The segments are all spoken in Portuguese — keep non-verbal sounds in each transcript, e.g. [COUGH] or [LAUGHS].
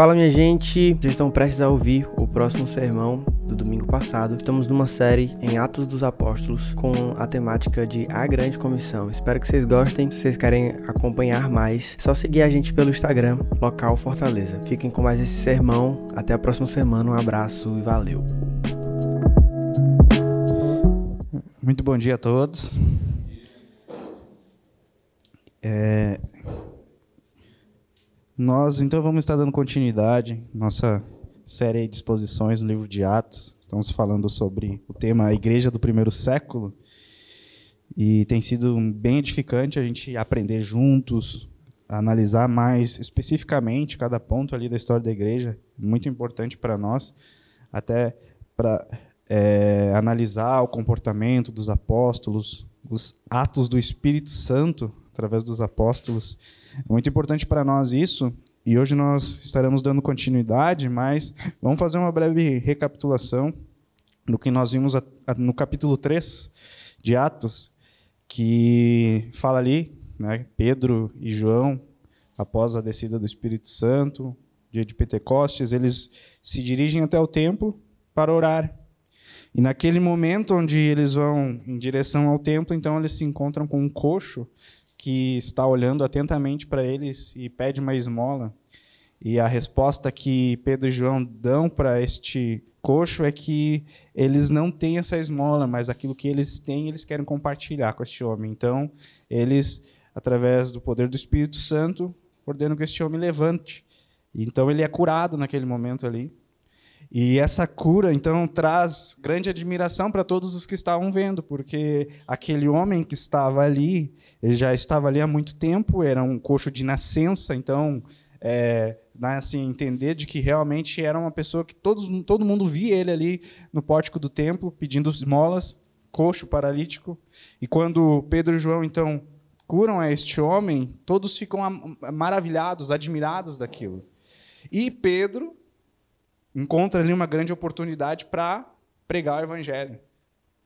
Fala minha gente, vocês estão prestes a ouvir o próximo sermão do domingo passado. Estamos numa série em Atos dos Apóstolos com a temática de A Grande Comissão. Espero que vocês gostem. Se vocês querem acompanhar mais, é só seguir a gente pelo Instagram, local Fortaleza. Fiquem com mais esse sermão. Até a próxima semana. Um abraço e valeu. Muito bom dia a todos. É, nós então vamos estar dando continuidade nossa série de exposições no livro de Atos. Estamos falando sobre o tema a Igreja do Primeiro Século. E tem sido bem edificante a gente aprender juntos, analisar mais especificamente cada ponto ali da história da igreja, muito importante para nós, até para é, analisar o comportamento dos apóstolos, os atos do Espírito Santo através dos apóstolos. É muito importante para nós isso, e hoje nós estaremos dando continuidade, mas [LAUGHS] vamos fazer uma breve recapitulação do que nós vimos no capítulo 3 de Atos, que fala ali, né, Pedro e João, após a descida do Espírito Santo, dia de Pentecostes, eles se dirigem até o templo para orar. E naquele momento onde eles vão em direção ao templo, então eles se encontram com um coxo que está olhando atentamente para eles e pede uma esmola. E a resposta que Pedro e João dão para este coxo é que eles não têm essa esmola, mas aquilo que eles têm, eles querem compartilhar com este homem. Então, eles, através do poder do Espírito Santo, ordenam que este homem levante. Então, ele é curado naquele momento ali. E essa cura, então, traz grande admiração para todos os que estavam vendo, porque aquele homem que estava ali, ele já estava ali há muito tempo, era um coxo de nascença, então, é, assim, entender de que realmente era uma pessoa que todos, todo mundo via ele ali no pórtico do templo, pedindo esmolas, coxo, paralítico. E quando Pedro e João, então, curam a este homem, todos ficam maravilhados, admirados daquilo. E Pedro encontra ali uma grande oportunidade para pregar o evangelho.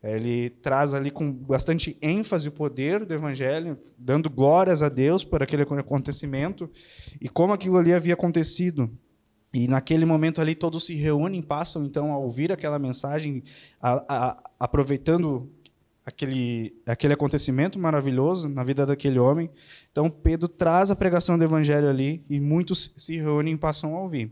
Ele traz ali com bastante ênfase o poder do evangelho, dando glórias a Deus por aquele acontecimento e como aquilo ali havia acontecido. E naquele momento ali todos se reúnem, passam então a ouvir aquela mensagem, a, a, aproveitando aquele, aquele acontecimento maravilhoso na vida daquele homem. Então Pedro traz a pregação do evangelho ali e muitos se reúnem e passam a ouvir.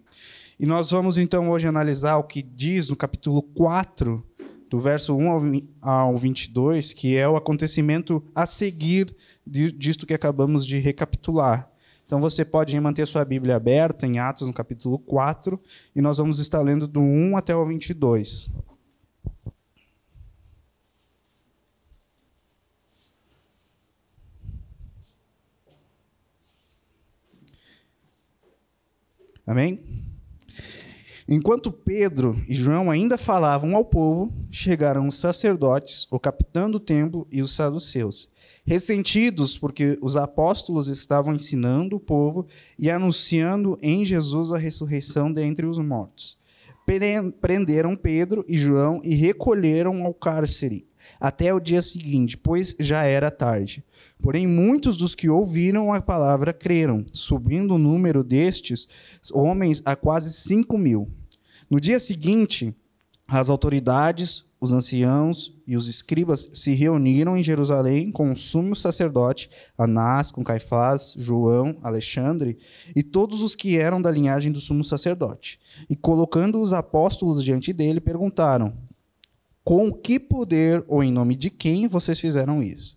E nós vamos então hoje analisar o que diz no capítulo 4 do verso 1 ao 22, que é o acontecimento a seguir disto que acabamos de recapitular. Então você pode manter sua Bíblia aberta em Atos, no capítulo 4, e nós vamos estar lendo do 1 até o 22. Amém? Enquanto Pedro e João ainda falavam ao povo, chegaram os sacerdotes, o capitão do templo e os saduceus, ressentidos porque os apóstolos estavam ensinando o povo e anunciando em Jesus a ressurreição dentre os mortos. Prenderam Pedro e João e recolheram ao cárcere até o dia seguinte, pois já era tarde. Porém, muitos dos que ouviram a palavra creram, subindo o número destes homens a quase cinco mil. No dia seguinte, as autoridades, os anciãos e os escribas se reuniram em Jerusalém com o sumo sacerdote Anás, com Caifás, João, Alexandre e todos os que eram da linhagem do sumo sacerdote. E colocando os apóstolos diante dele, perguntaram: com que poder ou em nome de quem vocês fizeram isso?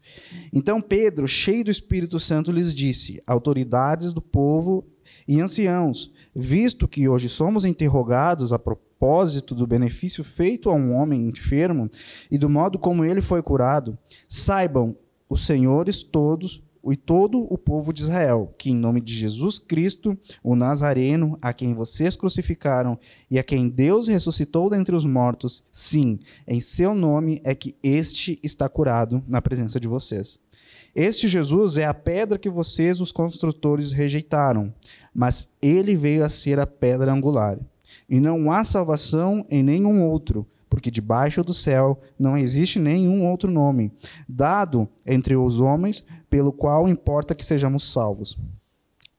Então Pedro, cheio do Espírito Santo, lhes disse: autoridades do povo e anciãos, visto que hoje somos interrogados a propósito do benefício feito a um homem enfermo e do modo como ele foi curado, saibam os senhores todos e todo o povo de Israel, que em nome de Jesus Cristo, o Nazareno, a quem vocês crucificaram e a quem Deus ressuscitou dentre os mortos, sim, em seu nome é que este está curado na presença de vocês. Este Jesus é a pedra que vocês, os construtores, rejeitaram, mas ele veio a ser a pedra angular. E não há salvação em nenhum outro, porque debaixo do céu não existe nenhum outro nome dado entre os homens pelo qual importa que sejamos salvos.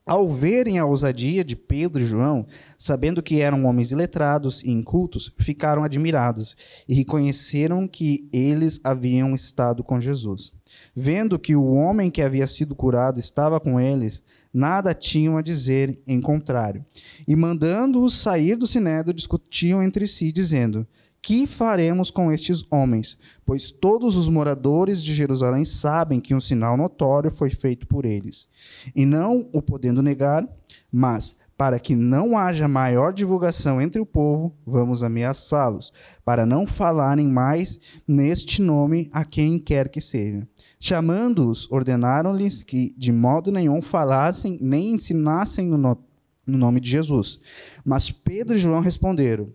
Ao verem a ousadia de Pedro e João, sabendo que eram homens iletrados e incultos, ficaram admirados e reconheceram que eles haviam estado com Jesus. Vendo que o homem que havia sido curado estava com eles, nada tinham a dizer em contrário. E mandando-os sair do sinédrio, discutiam entre si, dizendo: que faremos com estes homens? Pois todos os moradores de Jerusalém sabem que um sinal notório foi feito por eles. E não o podendo negar, mas para que não haja maior divulgação entre o povo, vamos ameaçá-los, para não falarem mais neste nome a quem quer que seja. Chamando-os, ordenaram-lhes que de modo nenhum falassem nem ensinassem no, no, no nome de Jesus. Mas Pedro e João responderam: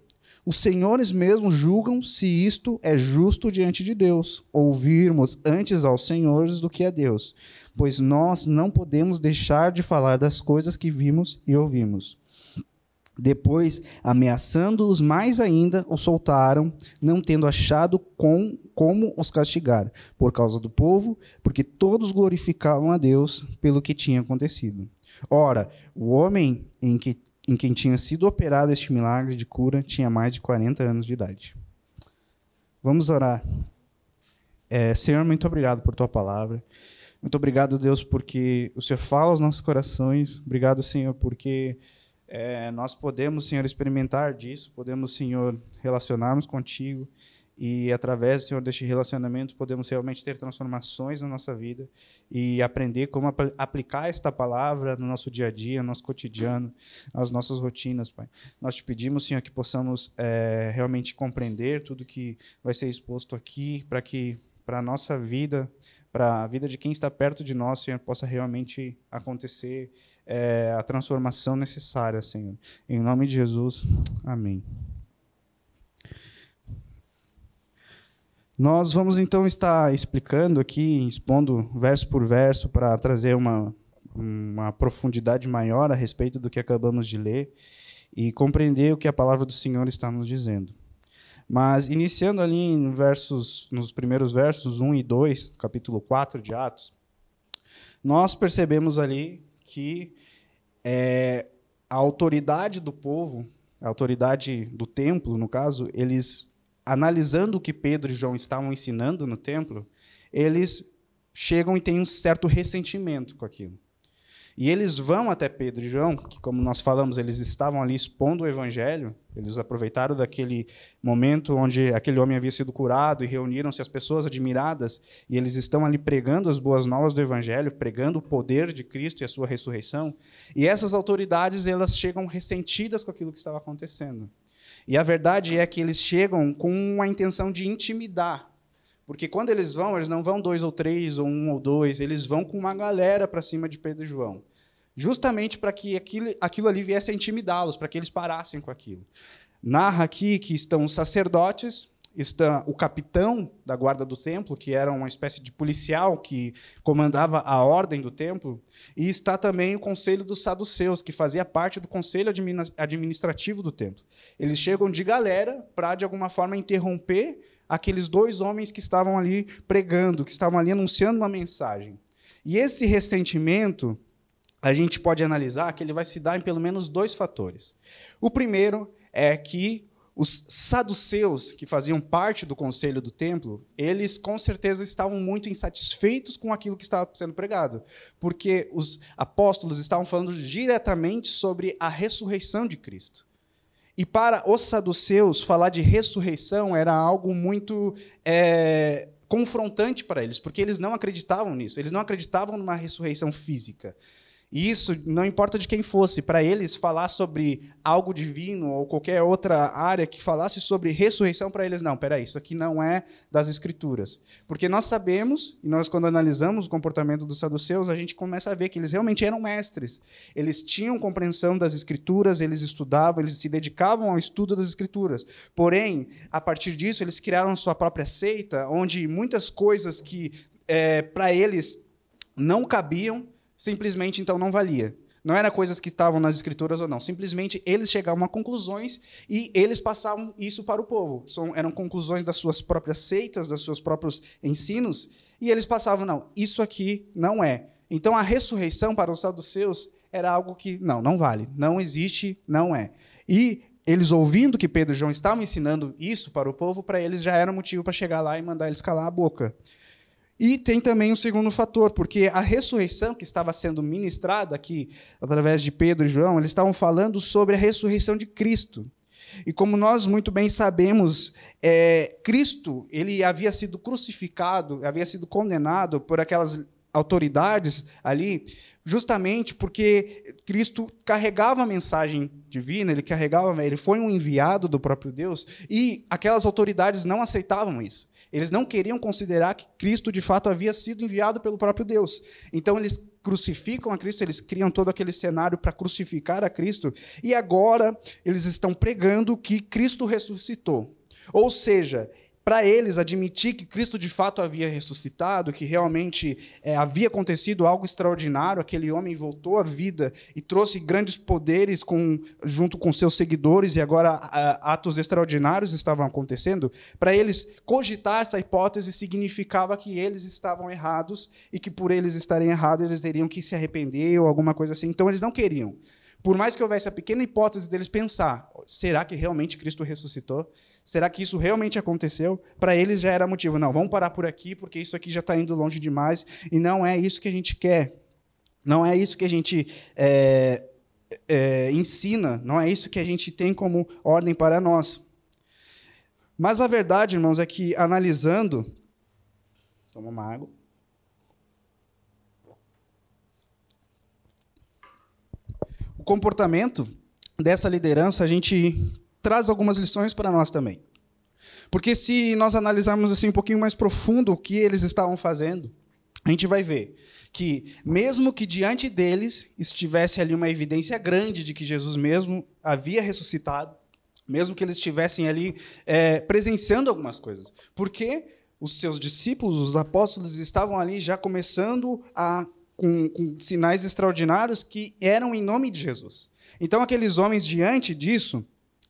os senhores mesmos julgam se isto é justo diante de Deus, ouvirmos antes aos senhores do que a Deus, pois nós não podemos deixar de falar das coisas que vimos e ouvimos. Depois, ameaçando-os mais ainda, os soltaram, não tendo achado com, como os castigar, por causa do povo, porque todos glorificavam a Deus pelo que tinha acontecido. Ora, o homem em que em quem tinha sido operado este milagre de cura tinha mais de 40 anos de idade. Vamos orar. É, Senhor, muito obrigado por tua palavra. Muito obrigado, Deus, porque o Senhor fala aos nossos corações. Obrigado, Senhor, porque é, nós podemos, Senhor, experimentar disso, podemos, Senhor, relacionarmos contigo e através, Senhor, deste relacionamento podemos realmente ter transformações na nossa vida e aprender como ap aplicar esta palavra no nosso dia a dia, no nosso cotidiano, nas nossas rotinas, Pai. Nós te pedimos, Senhor, que possamos é, realmente compreender tudo que vai ser exposto aqui, para que para a nossa vida, para a vida de quem está perto de nós, Senhor, possa realmente acontecer é, a transformação necessária, Senhor. Em nome de Jesus, amém. Nós vamos então estar explicando aqui, expondo verso por verso, para trazer uma, uma profundidade maior a respeito do que acabamos de ler e compreender o que a palavra do Senhor está nos dizendo. Mas iniciando ali em versos, nos primeiros versos 1 e 2, capítulo 4 de Atos, nós percebemos ali que é, a autoridade do povo, a autoridade do templo, no caso, eles analisando o que Pedro e João estavam ensinando no templo, eles chegam e têm um certo ressentimento com aquilo. E eles vão até Pedro e João, que, como nós falamos, eles estavam ali expondo o evangelho, eles aproveitaram daquele momento onde aquele homem havia sido curado e reuniram-se as pessoas admiradas, e eles estão ali pregando as boas novas do evangelho, pregando o poder de Cristo e a sua ressurreição. E essas autoridades, elas chegam ressentidas com aquilo que estava acontecendo. E a verdade é que eles chegam com a intenção de intimidar. Porque quando eles vão, eles não vão dois ou três, ou um ou dois, eles vão com uma galera para cima de Pedro e João. Justamente para que aquilo, aquilo ali viesse a intimidá-los, para que eles parassem com aquilo. Narra aqui que estão os sacerdotes, está o capitão da guarda do templo, que era uma espécie de policial que comandava a ordem do templo, e está também o conselho dos saduceus, que fazia parte do conselho administrativo do templo. Eles chegam de galera para, de alguma forma, interromper aqueles dois homens que estavam ali pregando, que estavam ali anunciando uma mensagem. E esse ressentimento, a gente pode analisar que ele vai se dar em pelo menos dois fatores. O primeiro é que os saduceus, que faziam parte do conselho do templo, eles com certeza estavam muito insatisfeitos com aquilo que estava sendo pregado, porque os apóstolos estavam falando diretamente sobre a ressurreição de Cristo. E para os saduceus, falar de ressurreição era algo muito é, confrontante para eles, porque eles não acreditavam nisso, eles não acreditavam numa ressurreição física. E isso não importa de quem fosse, para eles falar sobre algo divino ou qualquer outra área que falasse sobre ressurreição, para eles não, peraí, isso aqui não é das escrituras. Porque nós sabemos, e nós quando analisamos o comportamento dos saduceus, a gente começa a ver que eles realmente eram mestres. Eles tinham compreensão das escrituras, eles estudavam, eles se dedicavam ao estudo das escrituras. Porém, a partir disso, eles criaram sua própria seita, onde muitas coisas que é, para eles não cabiam, simplesmente então não valia. Não eram coisas que estavam nas escrituras ou não. Simplesmente eles chegavam a conclusões e eles passavam isso para o povo. São, eram conclusões das suas próprias seitas, dos seus próprios ensinos, e eles passavam, não, isso aqui não é. Então a ressurreição para os saduceus era algo que não, não vale, não existe, não é. E eles ouvindo que Pedro e João estavam ensinando isso para o povo, para eles já era motivo para chegar lá e mandar eles calar a boca. E tem também um segundo fator, porque a ressurreição que estava sendo ministrada aqui através de Pedro e João, eles estavam falando sobre a ressurreição de Cristo. E como nós muito bem sabemos, é, Cristo ele havia sido crucificado, havia sido condenado por aquelas autoridades ali, justamente porque Cristo carregava a mensagem divina, ele carregava, ele foi um enviado do próprio Deus, e aquelas autoridades não aceitavam isso. Eles não queriam considerar que Cristo de fato havia sido enviado pelo próprio Deus. Então eles crucificam a Cristo, eles criam todo aquele cenário para crucificar a Cristo, e agora eles estão pregando que Cristo ressuscitou. Ou seja, para eles admitir que Cristo de fato havia ressuscitado, que realmente é, havia acontecido algo extraordinário, aquele homem voltou à vida e trouxe grandes poderes com, junto com seus seguidores, e agora atos extraordinários estavam acontecendo, para eles cogitar essa hipótese significava que eles estavam errados e que por eles estarem errados eles teriam que se arrepender ou alguma coisa assim. Então eles não queriam. Por mais que houvesse a pequena hipótese deles pensar, será que realmente Cristo ressuscitou? Será que isso realmente aconteceu? Para eles já era motivo. Não, vamos parar por aqui, porque isso aqui já está indo longe demais e não é isso que a gente quer. Não é isso que a gente é, é, ensina, não é isso que a gente tem como ordem para nós. Mas a verdade, irmãos, é que analisando. Toma uma água. O comportamento dessa liderança, a gente traz algumas lições para nós também. Porque se nós analisarmos assim um pouquinho mais profundo o que eles estavam fazendo, a gente vai ver que mesmo que diante deles estivesse ali uma evidência grande de que Jesus mesmo havia ressuscitado, mesmo que eles estivessem ali é, presenciando algumas coisas, porque os seus discípulos, os apóstolos, estavam ali já começando a com, com sinais extraordinários que eram em nome de Jesus. Então aqueles homens diante disso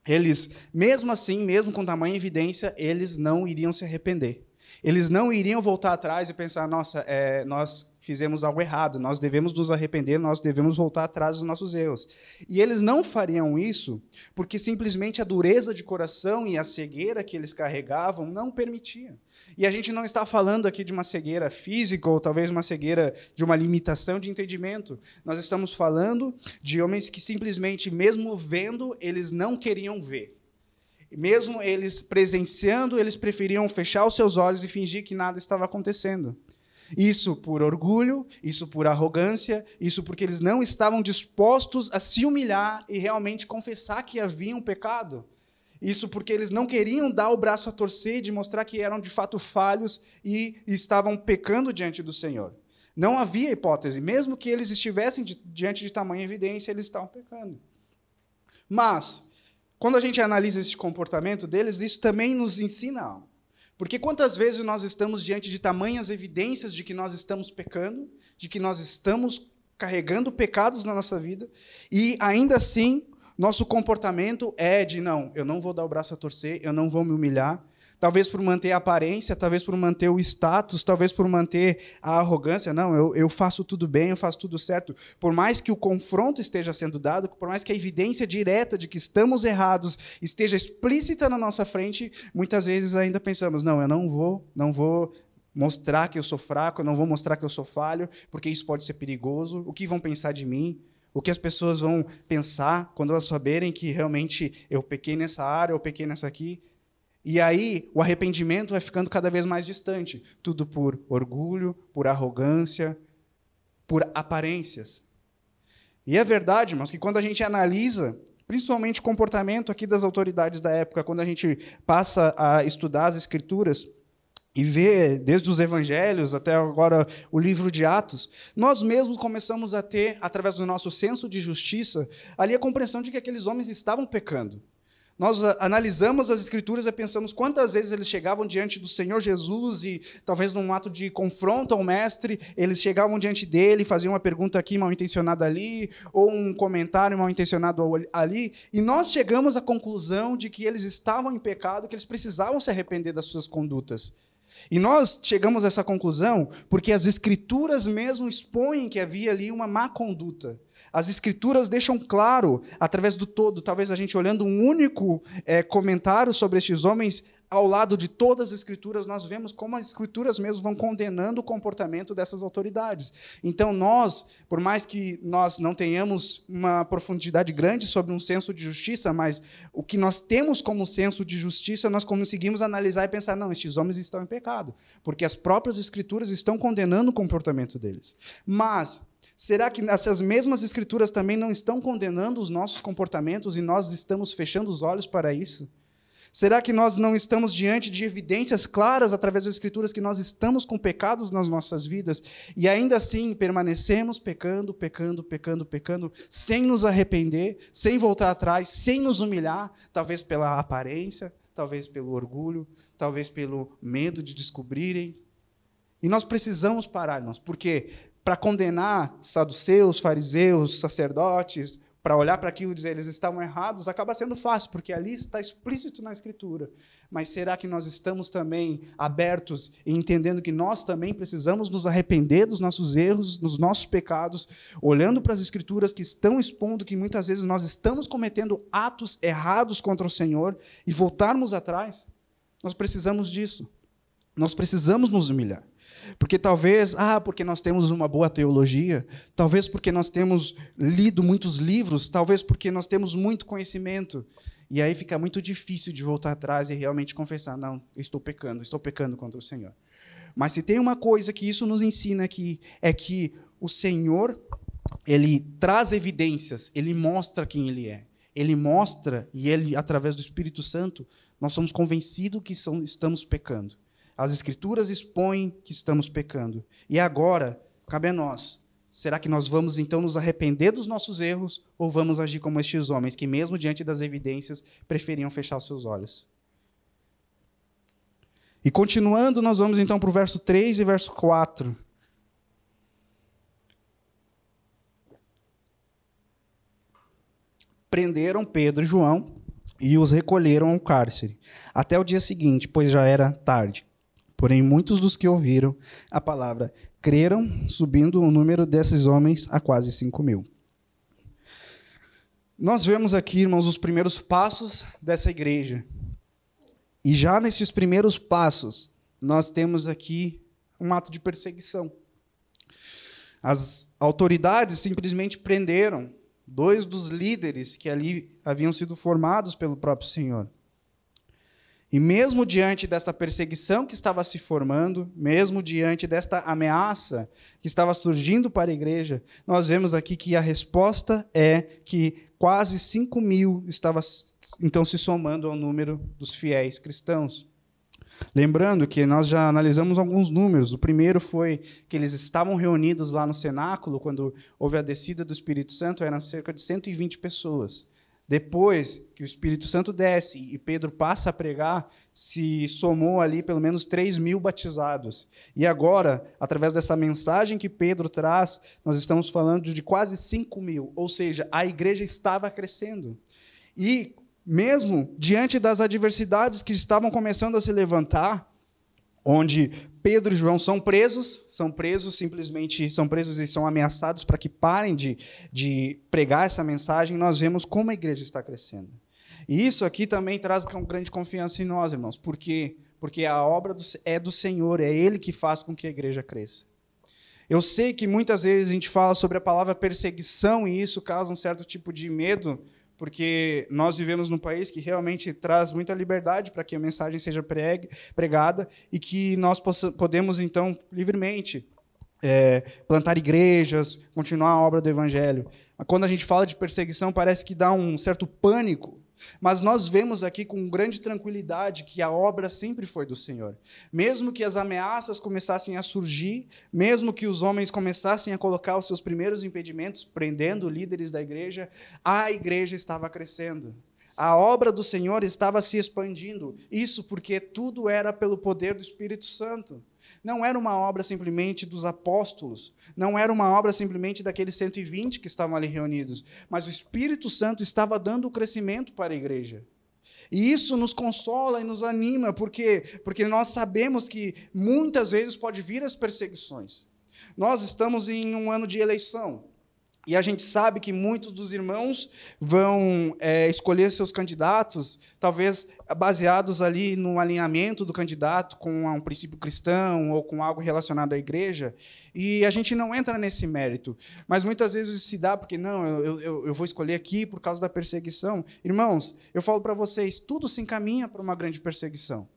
eles, mesmo assim, mesmo com tamanha evidência, eles não iriam se arrepender. Eles não iriam voltar atrás e pensar: nossa, é, nós fizemos algo errado, nós devemos nos arrepender, nós devemos voltar atrás dos nossos erros. E eles não fariam isso porque simplesmente a dureza de coração e a cegueira que eles carregavam não permitiam. E a gente não está falando aqui de uma cegueira física ou talvez uma cegueira de uma limitação de entendimento. Nós estamos falando de homens que simplesmente, mesmo vendo, eles não queriam ver. Mesmo eles presenciando, eles preferiam fechar os seus olhos e fingir que nada estava acontecendo. Isso por orgulho, isso por arrogância, isso porque eles não estavam dispostos a se humilhar e realmente confessar que havia um pecado. Isso porque eles não queriam dar o braço a torcer de mostrar que eram de fato falhos e estavam pecando diante do Senhor. Não havia hipótese, mesmo que eles estivessem diante de tamanha evidência, eles estavam pecando. Mas, quando a gente analisa esse comportamento deles, isso também nos ensina algo. Porque quantas vezes nós estamos diante de tamanhas evidências de que nós estamos pecando, de que nós estamos carregando pecados na nossa vida, e ainda assim nosso comportamento é de não, eu não vou dar o braço a torcer, eu não vou me humilhar, talvez por manter a aparência, talvez por manter o status, talvez por manter a arrogância. Não, eu, eu faço tudo bem, eu faço tudo certo. Por mais que o confronto esteja sendo dado, por mais que a evidência direta de que estamos errados esteja explícita na nossa frente, muitas vezes ainda pensamos: não, eu não vou, não vou mostrar que eu sou fraco, eu não vou mostrar que eu sou falho, porque isso pode ser perigoso. O que vão pensar de mim? O que as pessoas vão pensar quando elas saberem que realmente eu pequei nessa área, eu pequei nessa aqui? E aí o arrependimento vai ficando cada vez mais distante, tudo por orgulho, por arrogância, por aparências. E é verdade, mas que quando a gente analisa, principalmente o comportamento aqui das autoridades da época, quando a gente passa a estudar as escrituras e vê desde os evangelhos até agora o livro de Atos, nós mesmos começamos a ter, através do nosso senso de justiça, ali a compreensão de que aqueles homens estavam pecando. Nós analisamos as escrituras e pensamos quantas vezes eles chegavam diante do Senhor Jesus e talvez num ato de confronto ao mestre, eles chegavam diante dele, faziam uma pergunta aqui mal intencionada ali, ou um comentário mal intencionado ali, e nós chegamos à conclusão de que eles estavam em pecado, que eles precisavam se arrepender das suas condutas. E nós chegamos a essa conclusão porque as escrituras mesmo expõem que havia ali uma má conduta. As escrituras deixam claro, através do todo, talvez a gente olhando um único é, comentário sobre estes homens, ao lado de todas as escrituras, nós vemos como as escrituras mesmo vão condenando o comportamento dessas autoridades. Então, nós, por mais que nós não tenhamos uma profundidade grande sobre um senso de justiça, mas o que nós temos como senso de justiça, nós conseguimos analisar e pensar: não, estes homens estão em pecado, porque as próprias escrituras estão condenando o comportamento deles. Mas, Será que essas mesmas escrituras também não estão condenando os nossos comportamentos e nós estamos fechando os olhos para isso? Será que nós não estamos diante de evidências claras através das Escrituras que nós estamos com pecados nas nossas vidas e ainda assim permanecemos pecando, pecando, pecando, pecando, sem nos arrepender, sem voltar atrás, sem nos humilhar, talvez pela aparência, talvez pelo orgulho, talvez pelo medo de descobrirem? E nós precisamos parar, irmãos, porque para condenar saduceus, fariseus, sacerdotes, para olhar para aquilo e dizer eles estavam errados, acaba sendo fácil, porque ali está explícito na Escritura. Mas será que nós estamos também abertos e entendendo que nós também precisamos nos arrepender dos nossos erros, dos nossos pecados, olhando para as Escrituras que estão expondo que muitas vezes nós estamos cometendo atos errados contra o Senhor e voltarmos atrás? Nós precisamos disso. Nós precisamos nos humilhar. Porque talvez, ah, porque nós temos uma boa teologia, talvez porque nós temos lido muitos livros, talvez porque nós temos muito conhecimento. E aí fica muito difícil de voltar atrás e realmente confessar: não, estou pecando, estou pecando contra o Senhor. Mas se tem uma coisa que isso nos ensina aqui, é que o Senhor, ele traz evidências, ele mostra quem ele é. Ele mostra, e ele, através do Espírito Santo, nós somos convencidos que são, estamos pecando. As Escrituras expõem que estamos pecando. E agora, cabe a nós. Será que nós vamos então nos arrepender dos nossos erros ou vamos agir como estes homens que, mesmo diante das evidências, preferiam fechar seus olhos? E continuando, nós vamos então para o verso 3 e verso 4. Prenderam Pedro e João e os recolheram ao cárcere, até o dia seguinte, pois já era tarde. Porém, muitos dos que ouviram a palavra creram, subindo o número desses homens a quase cinco mil. Nós vemos aqui, irmãos, os primeiros passos dessa igreja. E já nesses primeiros passos, nós temos aqui um ato de perseguição. As autoridades simplesmente prenderam dois dos líderes que ali haviam sido formados pelo próprio Senhor. E mesmo diante desta perseguição que estava se formando, mesmo diante desta ameaça que estava surgindo para a igreja, nós vemos aqui que a resposta é que quase 5 mil estava então se somando ao número dos fiéis cristãos. Lembrando que nós já analisamos alguns números. O primeiro foi que eles estavam reunidos lá no cenáculo, quando houve a descida do Espírito Santo, eram cerca de 120 pessoas. Depois que o Espírito Santo desce e Pedro passa a pregar, se somou ali pelo menos 3 mil batizados. E agora, através dessa mensagem que Pedro traz, nós estamos falando de quase 5 mil. Ou seja, a igreja estava crescendo. E mesmo diante das adversidades que estavam começando a se levantar, onde Pedro e João são presos, são presos simplesmente, são presos e são ameaçados para que parem de, de pregar essa mensagem, nós vemos como a igreja está crescendo. E isso aqui também traz grande confiança em nós, irmãos. Por quê? Porque a obra do, é do Senhor, é Ele que faz com que a igreja cresça. Eu sei que muitas vezes a gente fala sobre a palavra perseguição e isso causa um certo tipo de medo porque nós vivemos num país que realmente traz muita liberdade para que a mensagem seja pregue, pregada e que nós podemos, então, livremente é, plantar igrejas, continuar a obra do Evangelho. Quando a gente fala de perseguição, parece que dá um certo pânico mas nós vemos aqui com grande tranquilidade que a obra sempre foi do Senhor. Mesmo que as ameaças começassem a surgir, mesmo que os homens começassem a colocar os seus primeiros impedimentos, prendendo líderes da igreja, a igreja estava crescendo. A obra do Senhor estava se expandindo. Isso porque tudo era pelo poder do Espírito Santo. Não era uma obra simplesmente dos apóstolos, não era uma obra simplesmente daqueles 120 que estavam ali reunidos, mas o Espírito Santo estava dando o crescimento para a igreja. E isso nos consola e nos anima, porque porque nós sabemos que muitas vezes pode vir as perseguições. Nós estamos em um ano de eleição. E a gente sabe que muitos dos irmãos vão é, escolher seus candidatos, talvez baseados ali no alinhamento do candidato com um princípio cristão ou com algo relacionado à igreja. E a gente não entra nesse mérito. Mas muitas vezes se dá porque, não, eu, eu, eu vou escolher aqui por causa da perseguição. Irmãos, eu falo para vocês: tudo se encaminha para uma grande perseguição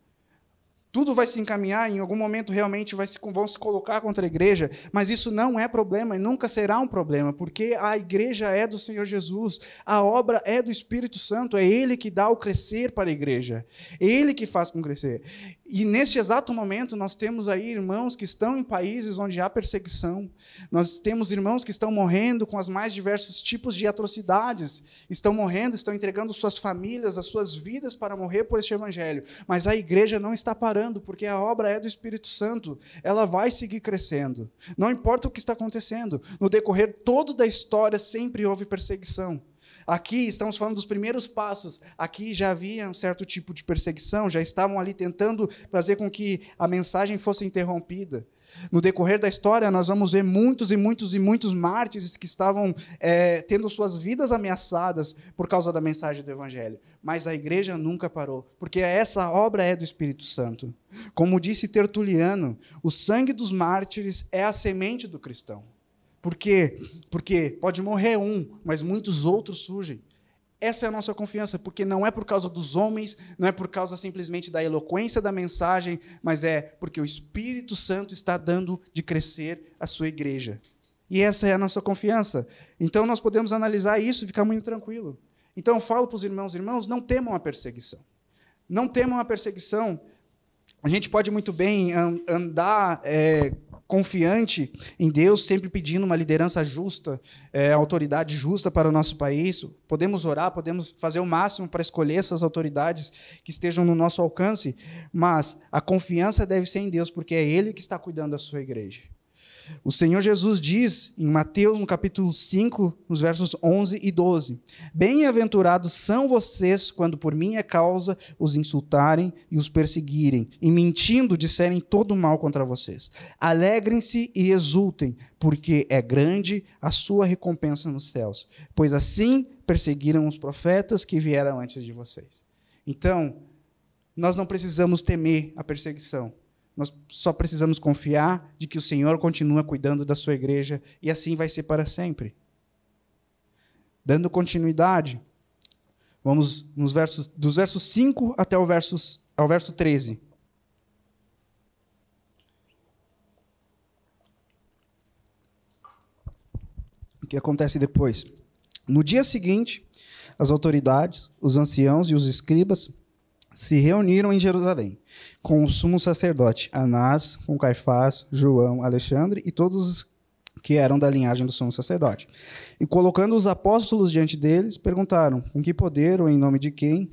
tudo vai se encaminhar, em algum momento realmente vai se, vão se colocar contra a igreja, mas isso não é problema e nunca será um problema, porque a igreja é do Senhor Jesus, a obra é do Espírito Santo, é Ele que dá o crescer para a igreja, é Ele que faz com crescer. E neste exato momento nós temos aí irmãos que estão em países onde há perseguição, nós temos irmãos que estão morrendo com os mais diversos tipos de atrocidades, estão morrendo, estão entregando suas famílias, as suas vidas para morrer por este evangelho, mas a igreja não está parando porque a obra é do Espírito Santo. Ela vai seguir crescendo. Não importa o que está acontecendo. No decorrer todo da história sempre houve perseguição. Aqui estamos falando dos primeiros passos. Aqui já havia um certo tipo de perseguição, já estavam ali tentando fazer com que a mensagem fosse interrompida. No decorrer da história, nós vamos ver muitos e muitos e muitos mártires que estavam é, tendo suas vidas ameaçadas por causa da mensagem do Evangelho. Mas a igreja nunca parou, porque essa obra é do Espírito Santo. Como disse Tertuliano, o sangue dos mártires é a semente do cristão. Por quê? Porque pode morrer um, mas muitos outros surgem. Essa é a nossa confiança, porque não é por causa dos homens, não é por causa simplesmente da eloquência da mensagem, mas é porque o Espírito Santo está dando de crescer a sua igreja. E essa é a nossa confiança. Então nós podemos analisar isso e ficar muito tranquilo. Então eu falo para os irmãos, irmãos, não temam a perseguição. Não temam a perseguição. A gente pode muito bem andar é, confiante em Deus, sempre pedindo uma liderança justa, é, autoridade justa para o nosso país. Podemos orar, podemos fazer o máximo para escolher essas autoridades que estejam no nosso alcance, mas a confiança deve ser em Deus, porque é Ele que está cuidando da sua igreja. O Senhor Jesus diz em Mateus, no capítulo 5, nos versos 11 e 12: Bem-aventurados são vocês quando por minha causa os insultarem e os perseguirem, e mentindo disserem todo mal contra vocês. Alegrem-se e exultem, porque é grande a sua recompensa nos céus, pois assim perseguiram os profetas que vieram antes de vocês. Então, nós não precisamos temer a perseguição nós só precisamos confiar de que o Senhor continua cuidando da sua igreja e assim vai ser para sempre. Dando continuidade, vamos nos versos dos versos 5 até o versos, ao verso 13. O que acontece depois? No dia seguinte, as autoridades, os anciãos e os escribas se reuniram em Jerusalém com o sumo sacerdote Anás, com Caifás, João, Alexandre e todos os que eram da linhagem do sumo sacerdote. E colocando os apóstolos diante deles, perguntaram: com que poder ou em nome de quem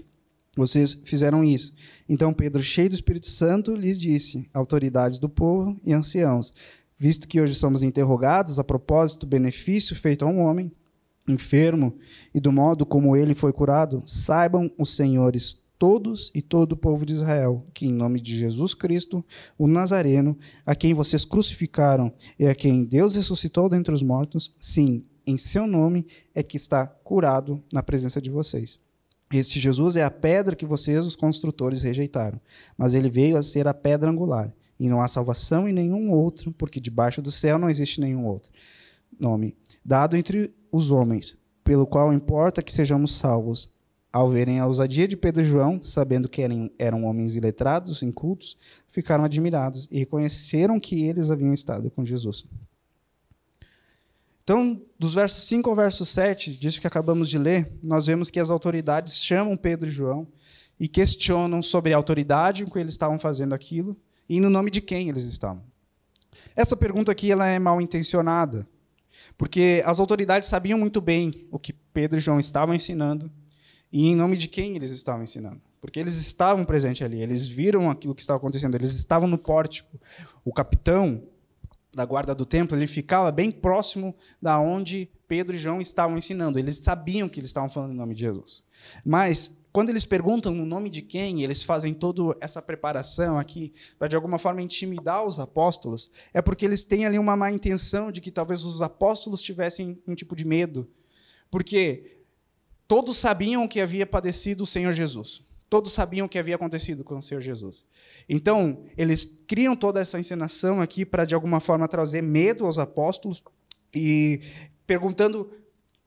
vocês fizeram isso? Então Pedro, cheio do Espírito Santo, lhes disse: autoridades do povo e anciãos, visto que hoje somos interrogados a propósito do benefício feito a um homem enfermo e do modo como ele foi curado, saibam os senhores todos e todo o povo de Israel, que em nome de Jesus Cristo, o Nazareno, a quem vocês crucificaram e a quem Deus ressuscitou dentre os mortos, sim, em seu nome é que está curado na presença de vocês. Este Jesus é a pedra que vocês, os construtores, rejeitaram, mas ele veio a ser a pedra angular. E não há salvação em nenhum outro, porque debaixo do céu não existe nenhum outro nome dado entre os homens, pelo qual importa que sejamos salvos ao verem a ousadia de Pedro e João, sabendo que eram, eram homens iletrados, incultos, ficaram admirados e reconheceram que eles haviam estado com Jesus. Então, dos versos 5 ao verso 7, disso que acabamos de ler, nós vemos que as autoridades chamam Pedro e João e questionam sobre a autoridade com que eles estavam fazendo aquilo e no nome de quem eles estavam. Essa pergunta aqui ela é mal intencionada, porque as autoridades sabiam muito bem o que Pedro e João estavam ensinando e em nome de quem eles estavam ensinando. Porque eles estavam presentes ali, eles viram aquilo que estava acontecendo, eles estavam no pórtico. O capitão da guarda do templo, ele ficava bem próximo da onde Pedro e João estavam ensinando. Eles sabiam que eles estavam falando em nome de Jesus. Mas quando eles perguntam o nome de quem, eles fazem toda essa preparação aqui para de alguma forma intimidar os apóstolos, é porque eles têm ali uma má intenção de que talvez os apóstolos tivessem um tipo de medo. Porque todos sabiam que havia padecido o Senhor Jesus. Todos sabiam o que havia acontecido com o Senhor Jesus. Então, eles criam toda essa encenação aqui para, de alguma forma, trazer medo aos apóstolos e perguntando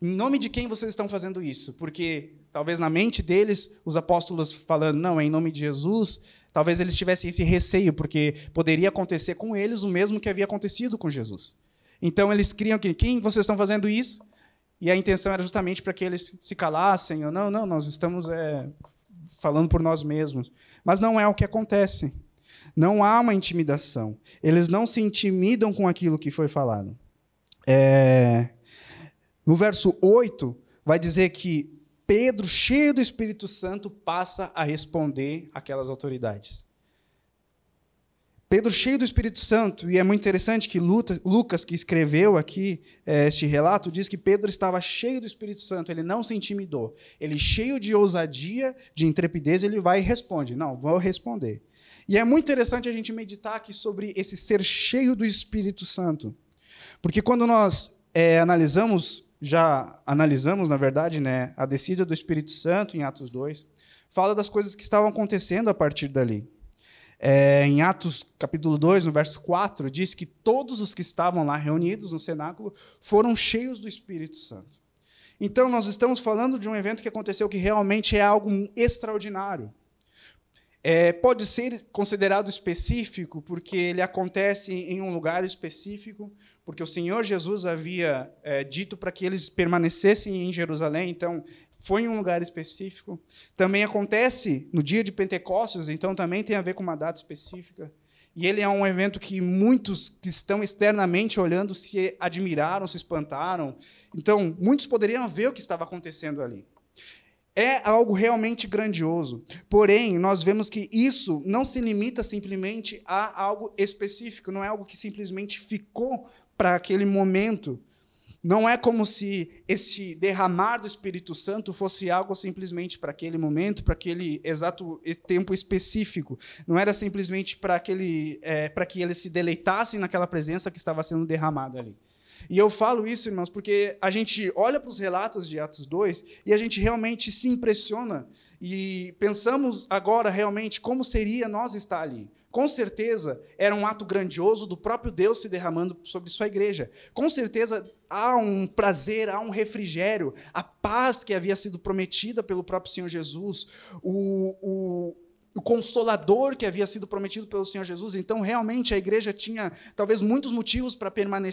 em nome de quem vocês estão fazendo isso? Porque talvez na mente deles, os apóstolos falando, não, é em nome de Jesus, talvez eles tivessem esse receio, porque poderia acontecer com eles o mesmo que havia acontecido com Jesus. Então eles criam que quem vocês estão fazendo isso? E a intenção era justamente para que eles se calassem, ou não, não, nós estamos é, falando por nós mesmos. Mas não é o que acontece. Não há uma intimidação. Eles não se intimidam com aquilo que foi falado. É... No verso 8, vai dizer que Pedro, cheio do Espírito Santo, passa a responder aquelas autoridades. Pedro, cheio do Espírito Santo, e é muito interessante que Lucas, que escreveu aqui é, este relato, diz que Pedro estava cheio do Espírito Santo, ele não se intimidou. Ele, cheio de ousadia, de intrepidez, ele vai e responde: Não, vou responder. E é muito interessante a gente meditar aqui sobre esse ser cheio do Espírito Santo. Porque quando nós é, analisamos já analisamos, na verdade, né, a descida do Espírito Santo em Atos 2, fala das coisas que estavam acontecendo a partir dali. É, em Atos capítulo 2, no verso 4, diz que todos os que estavam lá reunidos no cenáculo foram cheios do Espírito Santo. Então, nós estamos falando de um evento que aconteceu que realmente é algo extraordinário. É, pode ser considerado específico porque ele acontece em um lugar específico, porque o Senhor Jesus havia é, dito para que eles permanecessem em Jerusalém, então foi em um lugar específico. Também acontece no dia de Pentecostes, então também tem a ver com uma data específica. E ele é um evento que muitos que estão externamente olhando se admiraram, se espantaram. Então, muitos poderiam ver o que estava acontecendo ali. É algo realmente grandioso. Porém, nós vemos que isso não se limita simplesmente a algo específico, não é algo que simplesmente ficou para aquele momento. Não é como se este derramar do Espírito Santo fosse algo simplesmente para aquele momento, para aquele exato tempo específico. Não era simplesmente para aquele, é, para que eles se deleitassem naquela presença que estava sendo derramada ali. E eu falo isso, irmãos, porque a gente olha para os relatos de Atos 2 e a gente realmente se impressiona e pensamos agora realmente como seria nós estar ali. Com certeza era um ato grandioso do próprio Deus se derramando sobre sua igreja. Com certeza há um prazer, há um refrigério, a paz que havia sido prometida pelo próprio Senhor Jesus, o, o, o consolador que havia sido prometido pelo Senhor Jesus. Então, realmente, a igreja tinha talvez muitos motivos para permanecer